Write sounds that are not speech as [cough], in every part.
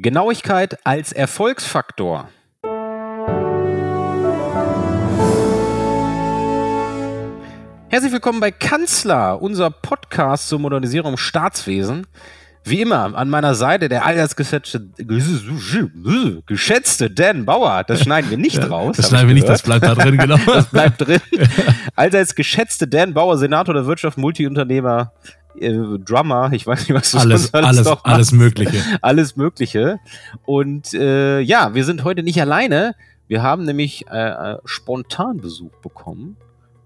Genauigkeit als Erfolgsfaktor. Herzlich willkommen bei Kanzler, unser Podcast zur Modernisierung im Staatswesen. Wie immer an meiner Seite der allgeschätzte geschätzte Dan Bauer. Das schneiden wir nicht raus. Das schneiden wir nicht, das bleibt da drin, genau. [laughs] das bleibt drin. Allseits geschätzte Dan Bauer, Senator der Wirtschaft, Multiunternehmer, äh, Drummer, ich weiß nicht, was du alles, alles, alles, alles Mögliche. [laughs] alles Mögliche. Und äh, ja, wir sind heute nicht alleine. Wir haben nämlich äh, äh, spontan Besuch bekommen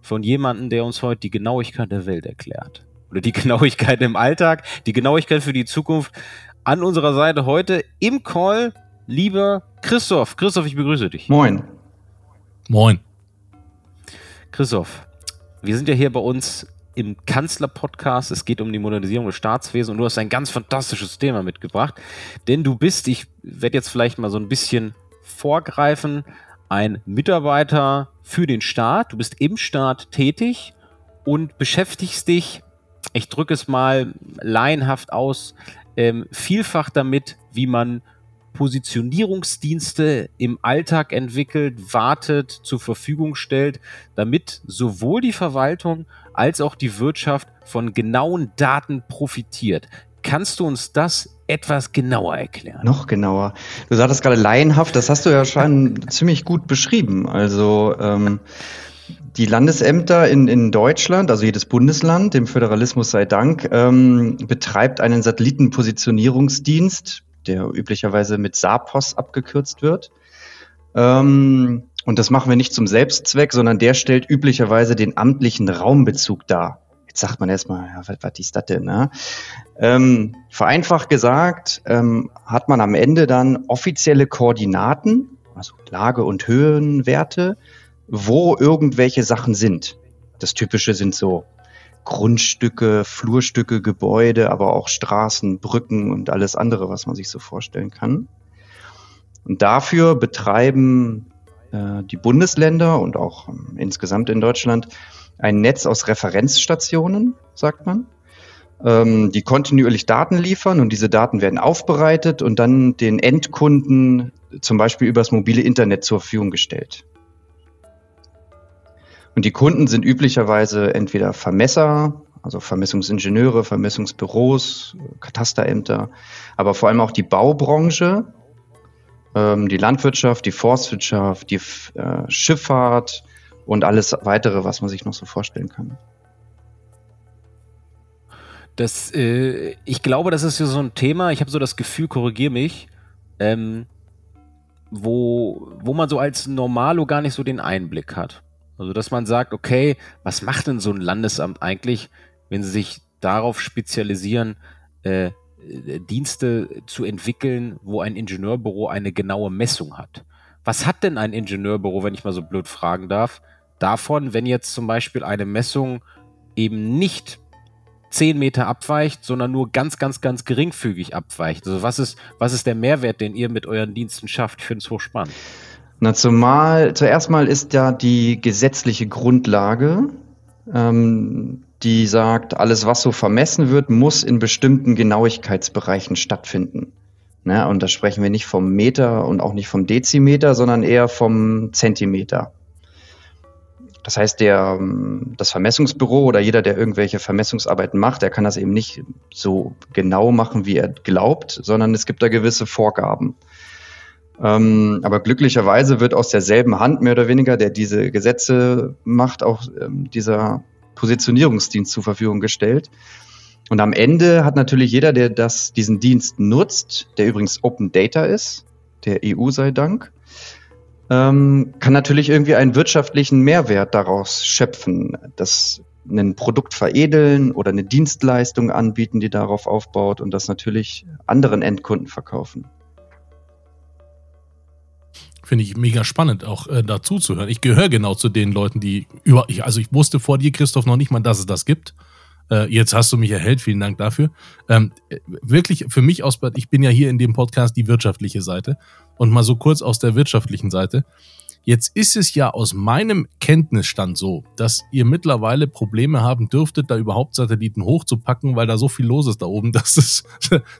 von jemandem, der uns heute die Genauigkeit der Welt erklärt. Oder die [laughs] Genauigkeit im Alltag, die Genauigkeit für die Zukunft. An unserer Seite heute im Call, lieber Christoph. Christoph, ich begrüße dich. Moin. Moin. Christoph, wir sind ja hier bei uns im Kanzler-Podcast. Es geht um die Modernisierung des Staatswesens und du hast ein ganz fantastisches Thema mitgebracht. Denn du bist, ich werde jetzt vielleicht mal so ein bisschen vorgreifen, ein Mitarbeiter für den Staat. Du bist im Staat tätig und beschäftigst dich, ich drücke es mal laienhaft aus, ähm, vielfach damit, wie man Positionierungsdienste im Alltag entwickelt, wartet, zur Verfügung stellt, damit sowohl die Verwaltung als auch die Wirtschaft von genauen Daten profitiert. Kannst du uns das etwas genauer erklären? Noch genauer. Du sagtest gerade laienhaft, das hast du ja schon [laughs] ziemlich gut beschrieben. Also ähm, die Landesämter in, in Deutschland, also jedes Bundesland, dem Föderalismus sei Dank, ähm, betreibt einen Satellitenpositionierungsdienst, der üblicherweise mit SAPOS abgekürzt wird. Ähm, und das machen wir nicht zum Selbstzweck, sondern der stellt üblicherweise den amtlichen Raumbezug dar. Jetzt sagt man erstmal, ja, was, was ist das denn? Ne? Ähm, vereinfacht gesagt, ähm, hat man am Ende dann offizielle Koordinaten, also Lage- und Höhenwerte, wo irgendwelche Sachen sind. Das Typische sind so Grundstücke, Flurstücke, Gebäude, aber auch Straßen, Brücken und alles andere, was man sich so vorstellen kann. Und dafür betreiben äh, die Bundesländer und auch ähm, insgesamt in Deutschland ein Netz aus Referenzstationen, sagt man, ähm, die kontinuierlich Daten liefern und diese Daten werden aufbereitet und dann den Endkunden zum Beispiel übers mobile Internet zur Verfügung gestellt. Und die Kunden sind üblicherweise entweder Vermesser, also Vermessungsingenieure, Vermessungsbüros, Katasterämter, aber vor allem auch die Baubranche, ähm, die Landwirtschaft, die Forstwirtschaft, die äh, Schifffahrt und alles weitere, was man sich noch so vorstellen kann. Das, äh, ich glaube, das ist ja so ein Thema, ich habe so das Gefühl, korrigier mich, ähm, wo, wo man so als Normalo gar nicht so den Einblick hat. Also, dass man sagt, okay, was macht denn so ein Landesamt eigentlich, wenn sie sich darauf spezialisieren, äh, Dienste zu entwickeln, wo ein Ingenieurbüro eine genaue Messung hat. Was hat denn ein Ingenieurbüro, wenn ich mal so blöd fragen darf, davon, wenn jetzt zum Beispiel eine Messung eben nicht 10 Meter abweicht, sondern nur ganz, ganz, ganz geringfügig abweicht? Also was ist, was ist der Mehrwert, den ihr mit euren Diensten schafft? Ich finde es hochspannend. Na, zumal, zuerst mal ist ja die gesetzliche Grundlage, ähm, die sagt, alles, was so vermessen wird, muss in bestimmten Genauigkeitsbereichen stattfinden. Ne? Und da sprechen wir nicht vom Meter und auch nicht vom Dezimeter, sondern eher vom Zentimeter. Das heißt, der, ähm, das Vermessungsbüro oder jeder, der irgendwelche Vermessungsarbeiten macht, der kann das eben nicht so genau machen, wie er glaubt, sondern es gibt da gewisse Vorgaben. Ähm, aber glücklicherweise wird aus derselben Hand mehr oder weniger, der diese Gesetze macht, auch ähm, dieser Positionierungsdienst zur Verfügung gestellt. Und am Ende hat natürlich jeder, der das, diesen Dienst nutzt, der übrigens Open Data ist, der EU sei Dank, ähm, kann natürlich irgendwie einen wirtschaftlichen Mehrwert daraus schöpfen, das ein Produkt veredeln oder eine Dienstleistung anbieten, die darauf aufbaut und das natürlich anderen Endkunden verkaufen. Finde ich mega spannend, auch äh, dazu zu hören. Ich gehöre genau zu den Leuten, die über. Ich, also ich wusste vor dir, Christoph, noch nicht mal, dass es das gibt. Äh, jetzt hast du mich erhellt, vielen Dank dafür. Ähm, wirklich für mich aus, ich bin ja hier in dem Podcast die wirtschaftliche Seite. Und mal so kurz aus der wirtschaftlichen Seite. Jetzt ist es ja aus meinem Kenntnisstand so, dass ihr mittlerweile Probleme haben dürftet, da überhaupt Satelliten hochzupacken, weil da so viel los ist da oben, [laughs] dass es,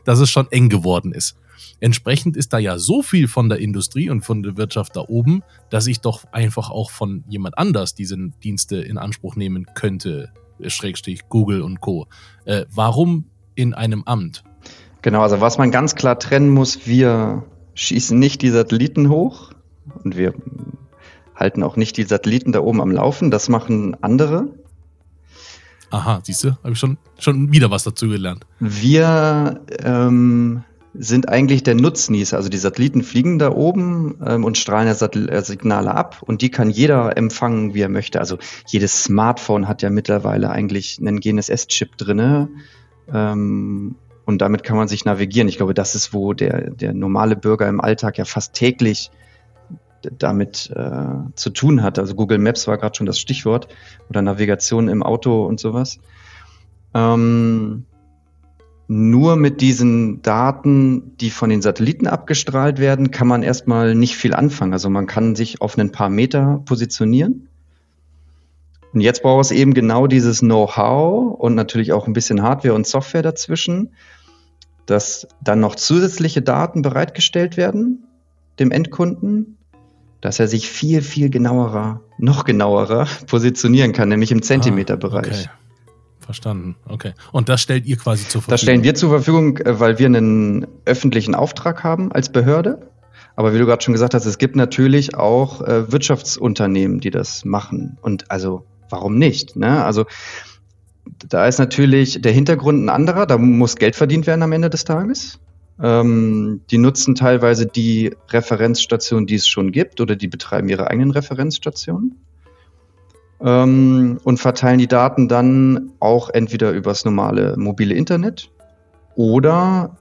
dass es schon eng geworden ist. Entsprechend ist da ja so viel von der Industrie und von der Wirtschaft da oben, dass ich doch einfach auch von jemand anders diese Dienste in Anspruch nehmen könnte, Schrägstrich Google und Co. Äh, warum in einem Amt? Genau, also was man ganz klar trennen muss, wir schießen nicht die Satelliten hoch und wir halten auch nicht die Satelliten da oben am Laufen, das machen andere. Aha, siehst du, habe ich schon, schon wieder was dazu gelernt. Wir ähm, sind eigentlich der Nutznießer. Also die Satelliten fliegen da oben ähm, und strahlen ja Satel äh, Signale ab und die kann jeder empfangen, wie er möchte. Also jedes Smartphone hat ja mittlerweile eigentlich einen GNSS-Chip drinne ähm, und damit kann man sich navigieren. Ich glaube, das ist, wo der, der normale Bürger im Alltag ja fast täglich damit äh, zu tun hat. Also Google Maps war gerade schon das Stichwort oder Navigation im Auto und sowas. Ähm, nur mit diesen Daten, die von den Satelliten abgestrahlt werden, kann man erstmal nicht viel anfangen. Also man kann sich auf ein paar Meter positionieren. Und jetzt braucht es eben genau dieses Know-how und natürlich auch ein bisschen Hardware und Software dazwischen, dass dann noch zusätzliche Daten bereitgestellt werden dem Endkunden, dass er sich viel, viel genauerer, noch genauerer [laughs] positionieren kann, nämlich im Zentimeterbereich. Ah, okay. Verstanden, okay. Und das stellt ihr quasi zur Verfügung? Das stellen wir zur Verfügung, äh, weil wir einen öffentlichen Auftrag haben als Behörde. Aber wie du gerade schon gesagt hast, es gibt natürlich auch äh, Wirtschaftsunternehmen, die das machen. Und also, warum nicht? Ne? Also, da ist natürlich der Hintergrund ein anderer. Da muss Geld verdient werden am Ende des Tages. Ähm, die nutzen teilweise die Referenzstationen, die es schon gibt, oder die betreiben ihre eigenen Referenzstationen ähm, und verteilen die Daten dann auch entweder übers normale mobile Internet oder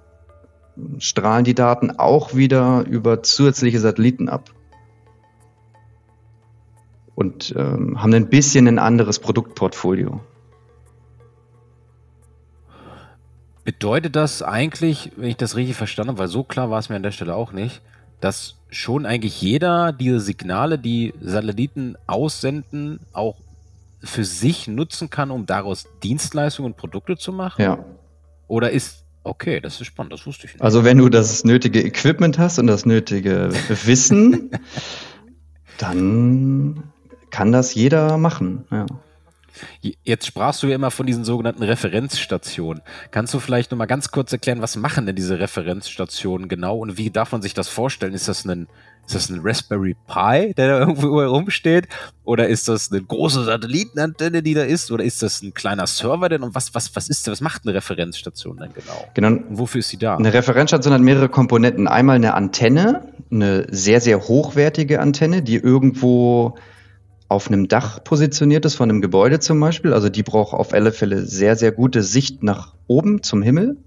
strahlen die Daten auch wieder über zusätzliche Satelliten ab. Und ähm, haben ein bisschen ein anderes Produktportfolio. Bedeutet das eigentlich, wenn ich das richtig verstanden habe, weil so klar war es mir an der Stelle auch nicht, dass schon eigentlich jeder diese Signale, die Satelliten aussenden, auch für sich nutzen kann, um daraus Dienstleistungen und Produkte zu machen? Ja. Oder ist, okay, das ist spannend, das wusste ich nicht. Also wenn du das nötige Equipment hast und das nötige [laughs] Wissen, dann kann das jeder machen, ja. Jetzt sprachst du ja immer von diesen sogenannten Referenzstationen. Kannst du vielleicht noch mal ganz kurz erklären, was machen denn diese Referenzstationen genau und wie darf man sich das vorstellen? Ist das ein, ist das ein Raspberry Pi, der da irgendwo [laughs] rumsteht? Oder ist das eine große Satellitenantenne, die da ist? Oder ist das ein kleiner Server denn? Und was, was, was ist was macht eine Referenzstation denn genau? Genau. Und wofür ist sie da? Eine Referenzstation hat mehrere Komponenten. Einmal eine Antenne, eine sehr, sehr hochwertige Antenne, die irgendwo auf einem Dach positioniert ist, von einem Gebäude zum Beispiel. Also die braucht auf alle Fälle sehr, sehr gute Sicht nach oben zum Himmel.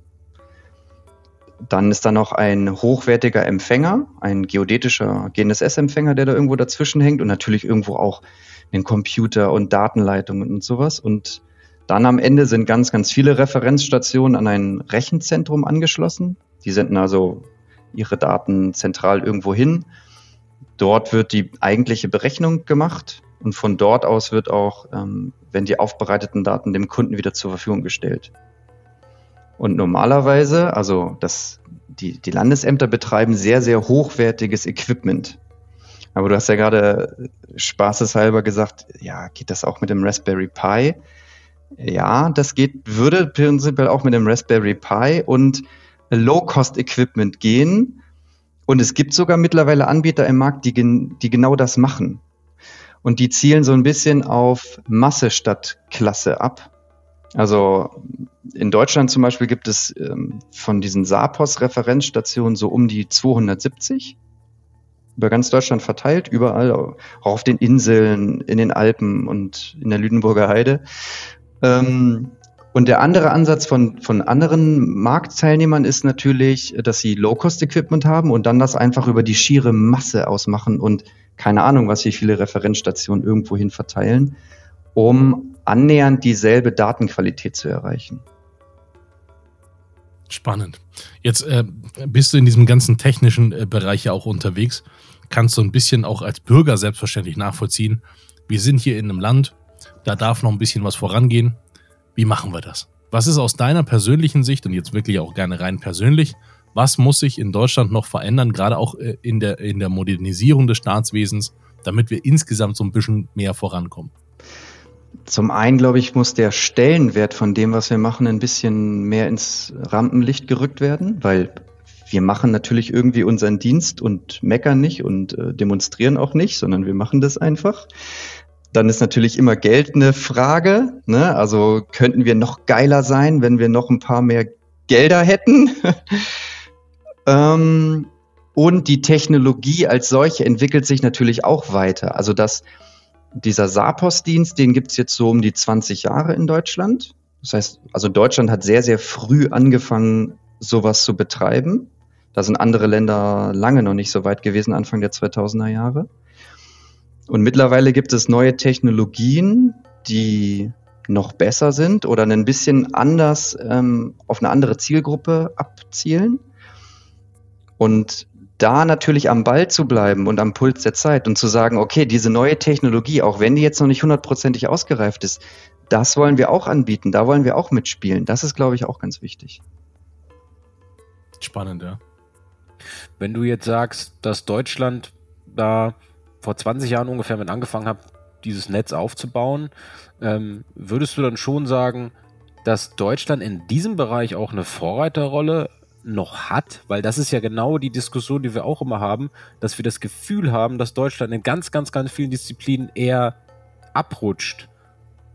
Dann ist da noch ein hochwertiger Empfänger, ein geodätischer GNSS-Empfänger, der da irgendwo dazwischen hängt und natürlich irgendwo auch ein Computer und Datenleitungen und sowas. Und dann am Ende sind ganz, ganz viele Referenzstationen an ein Rechenzentrum angeschlossen. Die senden also ihre Daten zentral irgendwo hin. Dort wird die eigentliche Berechnung gemacht und von dort aus wird auch, ähm, wenn die aufbereiteten Daten dem Kunden wieder zur Verfügung gestellt. Und normalerweise, also das, die, die Landesämter betreiben sehr, sehr hochwertiges Equipment. Aber du hast ja gerade spaßeshalber gesagt, ja, geht das auch mit dem Raspberry Pi? Ja, das geht, würde prinzipiell auch mit dem Raspberry Pi und Low-Cost-Equipment gehen. Und es gibt sogar mittlerweile Anbieter im Markt, die, die genau das machen. Und die zielen so ein bisschen auf Masse statt Klasse ab. Also in Deutschland zum Beispiel gibt es ähm, von diesen Sapos-Referenzstationen so um die 270 über ganz Deutschland verteilt, überall, auch auf den Inseln, in den Alpen und in der Lüneburger Heide. Ähm, und der andere Ansatz von, von anderen Marktteilnehmern ist natürlich, dass sie Low-Cost-Equipment haben und dann das einfach über die schiere Masse ausmachen und keine Ahnung, was wie viele Referenzstationen irgendwohin verteilen, um annähernd dieselbe Datenqualität zu erreichen. Spannend. Jetzt äh, bist du in diesem ganzen technischen äh, Bereich ja auch unterwegs. kannst du ein bisschen auch als Bürger selbstverständlich nachvollziehen. Wir sind hier in einem Land, da darf noch ein bisschen was vorangehen. Wie machen wir das? Was ist aus deiner persönlichen Sicht und jetzt wirklich auch gerne rein persönlich, was muss sich in Deutschland noch verändern, gerade auch äh, in der, in der Modernisierung des Staatswesens, damit wir insgesamt so ein bisschen mehr vorankommen? Zum einen, glaube ich, muss der Stellenwert von dem, was wir machen, ein bisschen mehr ins Rampenlicht gerückt werden, weil wir machen natürlich irgendwie unseren Dienst und meckern nicht und äh, demonstrieren auch nicht, sondern wir machen das einfach. Dann ist natürlich immer Geld eine Frage. Ne? Also könnten wir noch geiler sein, wenn wir noch ein paar mehr Gelder hätten. [laughs] ähm, und die Technologie als solche entwickelt sich natürlich auch weiter. Also das, dieser Sapos-Dienst, den gibt's jetzt so um die 20 Jahre in Deutschland. Das heißt, also Deutschland hat sehr, sehr früh angefangen, sowas zu betreiben. Da sind andere Länder lange noch nicht so weit gewesen, Anfang der 2000er Jahre. Und mittlerweile gibt es neue Technologien, die noch besser sind oder ein bisschen anders ähm, auf eine andere Zielgruppe abzielen. Und da natürlich am Ball zu bleiben und am Puls der Zeit und zu sagen, okay, diese neue Technologie, auch wenn die jetzt noch nicht hundertprozentig ausgereift ist, das wollen wir auch anbieten, da wollen wir auch mitspielen. Das ist, glaube ich, auch ganz wichtig. Spannend, ja. Wenn du jetzt sagst, dass Deutschland da vor 20 Jahren ungefähr mit angefangen habe, dieses Netz aufzubauen, ähm, würdest du dann schon sagen, dass Deutschland in diesem Bereich auch eine Vorreiterrolle noch hat, weil das ist ja genau die Diskussion, die wir auch immer haben, dass wir das Gefühl haben, dass Deutschland in ganz, ganz, ganz vielen Disziplinen eher abrutscht.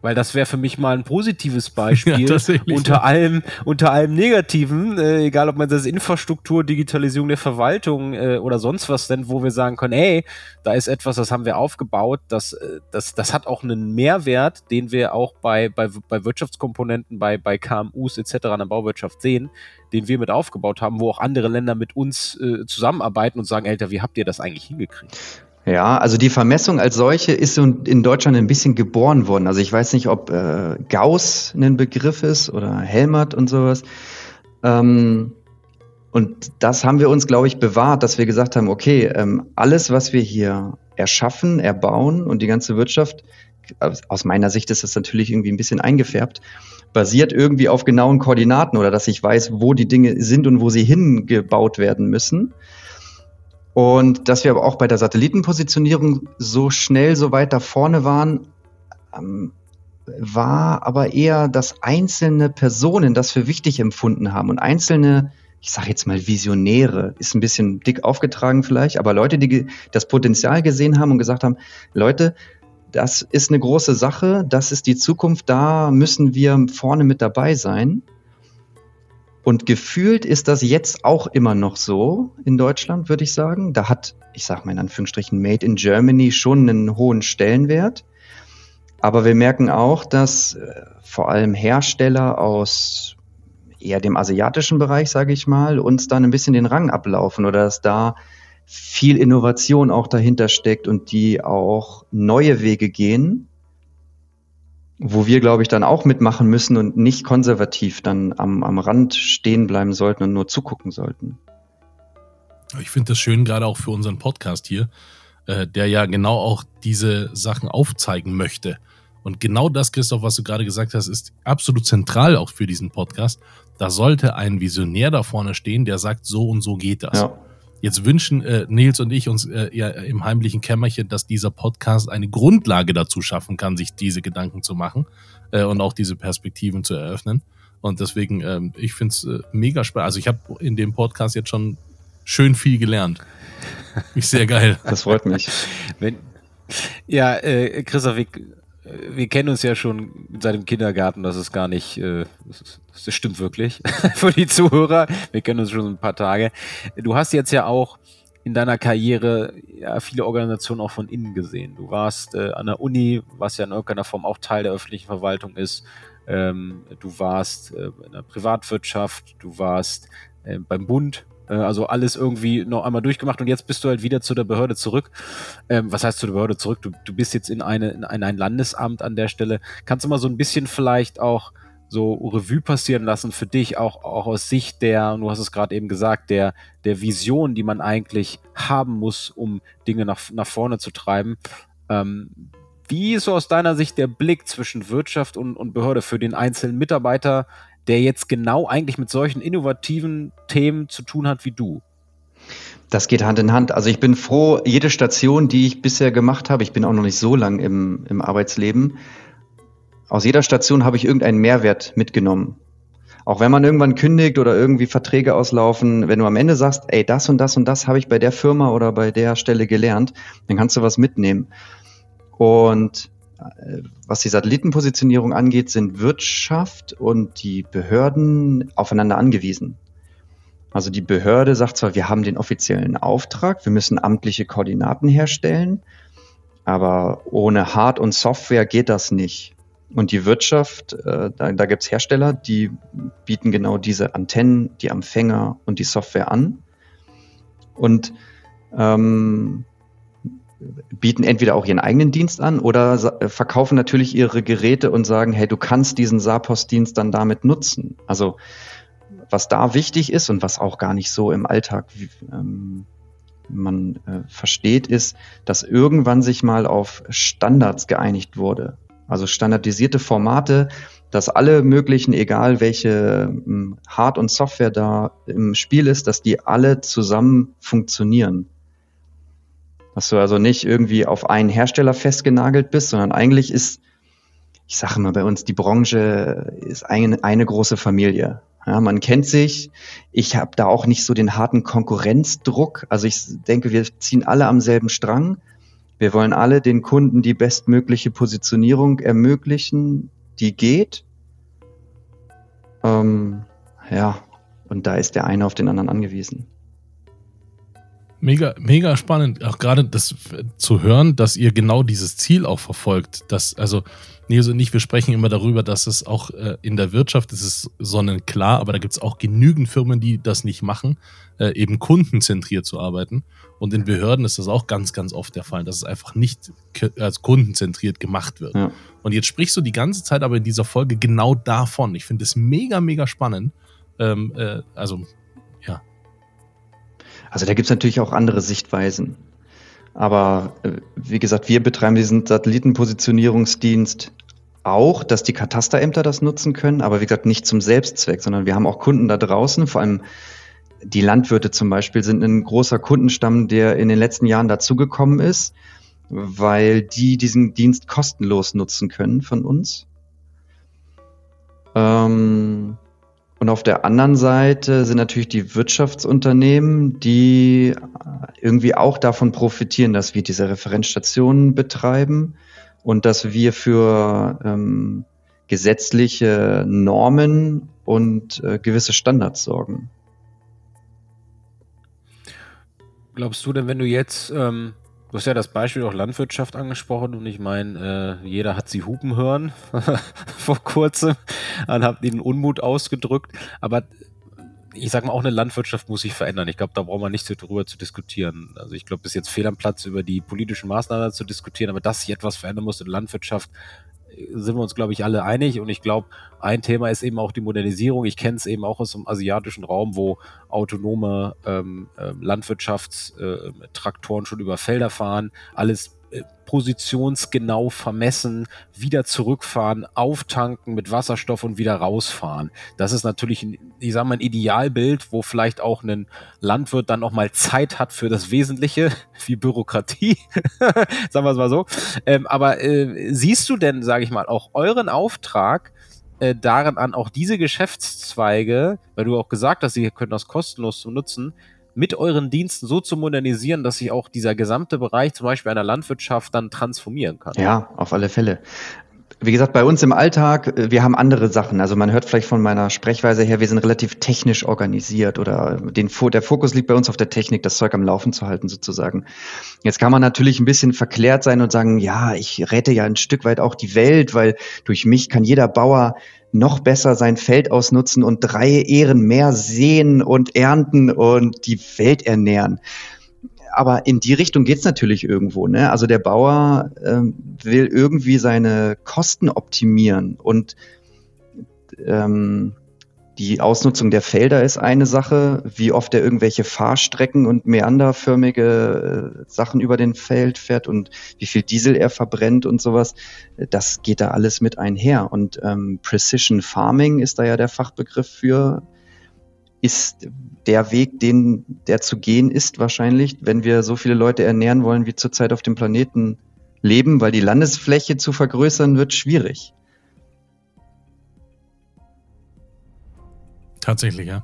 Weil das wäre für mich mal ein positives [laughs] Beispiel ja, unter allem unter allem Negativen, äh, egal ob man das Infrastruktur, Digitalisierung der Verwaltung äh, oder sonst was denn, wo wir sagen können, ey, da ist etwas, das haben wir aufgebaut, das, äh, das, das hat auch einen Mehrwert, den wir auch bei, bei, bei Wirtschaftskomponenten, bei, bei KMUs etc. in der Bauwirtschaft sehen, den wir mit aufgebaut haben, wo auch andere Länder mit uns äh, zusammenarbeiten und sagen, Alter, wie habt ihr das eigentlich hingekriegt? Ja, also die Vermessung als solche ist in Deutschland ein bisschen geboren worden. Also ich weiß nicht, ob äh, Gauss ein Begriff ist oder Helmert und sowas. Ähm, und das haben wir uns, glaube ich, bewahrt, dass wir gesagt haben, okay, ähm, alles, was wir hier erschaffen, erbauen und die ganze Wirtschaft, aus meiner Sicht ist das natürlich irgendwie ein bisschen eingefärbt, basiert irgendwie auf genauen Koordinaten oder dass ich weiß, wo die Dinge sind und wo sie hingebaut werden müssen. Und dass wir aber auch bei der Satellitenpositionierung so schnell so weit da vorne waren, ähm, war aber eher, dass einzelne Personen das für wichtig empfunden haben und einzelne, ich sage jetzt mal Visionäre, ist ein bisschen dick aufgetragen vielleicht, aber Leute, die das Potenzial gesehen haben und gesagt haben, Leute, das ist eine große Sache, das ist die Zukunft, da müssen wir vorne mit dabei sein. Und gefühlt ist das jetzt auch immer noch so in Deutschland, würde ich sagen. Da hat, ich sage mal in Anführungsstrichen, Made in Germany schon einen hohen Stellenwert. Aber wir merken auch, dass äh, vor allem Hersteller aus eher dem asiatischen Bereich, sage ich mal, uns dann ein bisschen den Rang ablaufen oder dass da viel Innovation auch dahinter steckt und die auch neue Wege gehen, wo wir, glaube ich, dann auch mitmachen müssen und nicht konservativ dann am, am Rand stehen bleiben sollten und nur zugucken sollten. Ich finde das schön, gerade auch für unseren Podcast hier, äh, der ja genau auch diese Sachen aufzeigen möchte. Und genau das, Christoph, was du gerade gesagt hast, ist absolut zentral auch für diesen Podcast. Da sollte ein Visionär da vorne stehen, der sagt, so und so geht das. Ja. Jetzt wünschen äh, Nils und ich uns äh, ja im heimlichen Kämmerchen, dass dieser Podcast eine Grundlage dazu schaffen kann, sich diese Gedanken zu machen äh, und auch diese Perspektiven zu eröffnen. Und deswegen, ähm, ich finde es äh, mega spannend. Also ich habe in dem Podcast jetzt schon schön viel gelernt. Ist sehr geil. Das freut mich. Wenn, ja, äh, Christoph, ich, wir kennen uns ja schon seit dem Kindergarten, das ist gar nicht, äh, das, stimmt wirklich [laughs] für die Zuhörer. Wir kennen uns schon ein paar Tage. Du hast jetzt ja auch in deiner Karriere ja, viele Organisationen auch von innen gesehen. Du warst äh, an der Uni, was ja in irgendeiner Form auch Teil der öffentlichen Verwaltung ist. Ähm, du warst äh, in der Privatwirtschaft, du warst äh, beim Bund also alles irgendwie noch einmal durchgemacht und jetzt bist du halt wieder zu der Behörde zurück. Ähm, was heißt zu der Behörde zurück? Du, du bist jetzt in, eine, in ein Landesamt an der Stelle. Kannst du mal so ein bisschen vielleicht auch so Revue passieren lassen für dich, auch, auch aus Sicht der, du hast es gerade eben gesagt, der, der Vision, die man eigentlich haben muss, um Dinge nach, nach vorne zu treiben. Ähm, wie ist so aus deiner Sicht der Blick zwischen Wirtschaft und, und Behörde für den einzelnen Mitarbeiter, der jetzt genau eigentlich mit solchen innovativen Themen zu tun hat wie du? Das geht Hand in Hand. Also ich bin froh, jede Station, die ich bisher gemacht habe, ich bin auch noch nicht so lang im, im Arbeitsleben, aus jeder Station habe ich irgendeinen Mehrwert mitgenommen. Auch wenn man irgendwann kündigt oder irgendwie Verträge auslaufen, wenn du am Ende sagst, ey, das und das und das habe ich bei der Firma oder bei der Stelle gelernt, dann kannst du was mitnehmen. Und was die Satellitenpositionierung angeht, sind Wirtschaft und die Behörden aufeinander angewiesen. Also die Behörde sagt zwar, wir haben den offiziellen Auftrag, wir müssen amtliche Koordinaten herstellen, aber ohne Hard- und Software geht das nicht. Und die Wirtschaft, äh, da, da gibt es Hersteller, die bieten genau diese Antennen, die Empfänger und die Software an. Und ähm, bieten entweder auch ihren eigenen Dienst an oder äh, verkaufen natürlich ihre Geräte und sagen, hey, du kannst diesen Sapos-Dienst dann damit nutzen. Also was da wichtig ist und was auch gar nicht so im Alltag ähm, man äh, versteht, ist, dass irgendwann sich mal auf Standards geeinigt wurde. Also standardisierte Formate, dass alle möglichen, egal welche hm, Hard- und Software da im Spiel ist, dass die alle zusammen funktionieren. Dass du also nicht irgendwie auf einen Hersteller festgenagelt bist, sondern eigentlich ist, ich sage mal bei uns, die Branche ist eine, eine große Familie. Ja, man kennt sich. Ich habe da auch nicht so den harten Konkurrenzdruck. Also ich denke, wir ziehen alle am selben Strang. Wir wollen alle den Kunden die bestmögliche Positionierung ermöglichen, die geht. Ähm, ja, und da ist der eine auf den anderen angewiesen. Mega, mega spannend, auch gerade das zu hören, dass ihr genau dieses Ziel auch verfolgt. Dass, also, nee, so nicht, wir sprechen immer darüber, dass es auch äh, in der Wirtschaft ist es sonnenklar, aber da gibt es auch genügend Firmen, die das nicht machen, äh, eben kundenzentriert zu arbeiten. Und in Behörden ist das auch ganz, ganz oft der Fall, dass es einfach nicht als kundenzentriert gemacht wird. Ja. Und jetzt sprichst du die ganze Zeit aber in dieser Folge genau davon. Ich finde es mega, mega spannend. Ähm, äh, also also da gibt es natürlich auch andere Sichtweisen. Aber äh, wie gesagt, wir betreiben diesen Satellitenpositionierungsdienst auch, dass die Katasterämter das nutzen können, aber wie gesagt, nicht zum Selbstzweck, sondern wir haben auch Kunden da draußen, vor allem die Landwirte zum Beispiel sind ein großer Kundenstamm, der in den letzten Jahren dazugekommen ist, weil die diesen Dienst kostenlos nutzen können von uns. Ähm, und auf der anderen Seite sind natürlich die Wirtschaftsunternehmen, die irgendwie auch davon profitieren, dass wir diese Referenzstationen betreiben und dass wir für ähm, gesetzliche Normen und äh, gewisse Standards sorgen. Glaubst du denn, wenn du jetzt ähm, Du hast ja das Beispiel auch Landwirtschaft angesprochen und ich meine, äh, jeder hat sie hupen hören [laughs] vor kurzem und hat den Unmut ausgedrückt. Aber ich sag mal, auch eine Landwirtschaft muss sich verändern. Ich glaube, da braucht man nicht darüber zu diskutieren. Also ich glaube, es ist jetzt fehl am Platz, über die politischen Maßnahmen zu diskutieren, aber dass sich etwas verändern muss in der Landwirtschaft, sind wir uns, glaube ich, alle einig. Und ich glaube, ein Thema ist eben auch die Modernisierung. Ich kenne es eben auch aus dem asiatischen Raum, wo autonome ähm, äh, Landwirtschaftstraktoren schon über Felder fahren, alles äh, positionsgenau vermessen, wieder zurückfahren, auftanken mit Wasserstoff und wieder rausfahren. Das ist natürlich, ein, ich sage mal, ein Idealbild, wo vielleicht auch ein Landwirt dann auch mal Zeit hat für das Wesentliche, [laughs] wie Bürokratie, [laughs] sagen wir es mal so. Ähm, aber äh, siehst du denn, sage ich mal, auch euren Auftrag, äh, daran an, auch diese Geschäftszweige, weil du auch gesagt hast, sie können das kostenlos zu nutzen, mit euren Diensten so zu modernisieren, dass sich auch dieser gesamte Bereich zum Beispiel einer Landwirtschaft dann transformieren kann. Ja, auf alle Fälle. Wie gesagt, bei uns im Alltag, äh, wir haben andere Sachen. Also man hört vielleicht von meiner Sprechweise her, wir sind relativ technisch organisiert oder den, der Fokus liegt bei uns auf der Technik, das Zeug am Laufen zu halten sozusagen. Jetzt kann man natürlich ein bisschen verklärt sein und sagen, ja, ich rette ja ein Stück weit auch die Welt, weil durch mich kann jeder Bauer noch besser sein Feld ausnutzen und drei Ehren mehr sehen und ernten und die Welt ernähren. Aber in die Richtung geht's natürlich irgendwo. Ne? Also der Bauer ähm, will irgendwie seine Kosten optimieren und ähm, die Ausnutzung der Felder ist eine Sache, wie oft er irgendwelche Fahrstrecken und meanderförmige äh, Sachen über den Feld fährt und wie viel Diesel er verbrennt und sowas. Das geht da alles mit einher. Und ähm, Precision Farming ist da ja der Fachbegriff für, ist der Weg, den der zu gehen ist wahrscheinlich, wenn wir so viele Leute ernähren wollen, wie zurzeit auf dem Planeten leben, weil die Landesfläche zu vergrößern wird schwierig. Tatsächlich, ja.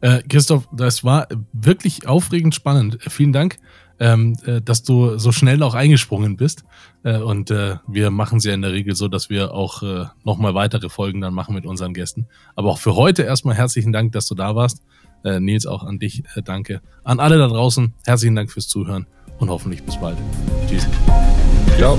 Äh, Christoph, das war wirklich aufregend spannend. Vielen Dank, ähm, äh, dass du so schnell auch eingesprungen bist. Äh, und äh, wir machen es ja in der Regel so, dass wir auch äh, nochmal weitere Folgen dann machen mit unseren Gästen. Aber auch für heute erstmal herzlichen Dank, dass du da warst. Äh, Nils, auch an dich äh, danke. An alle da draußen, herzlichen Dank fürs Zuhören und hoffentlich bis bald. Tschüss. Ciao.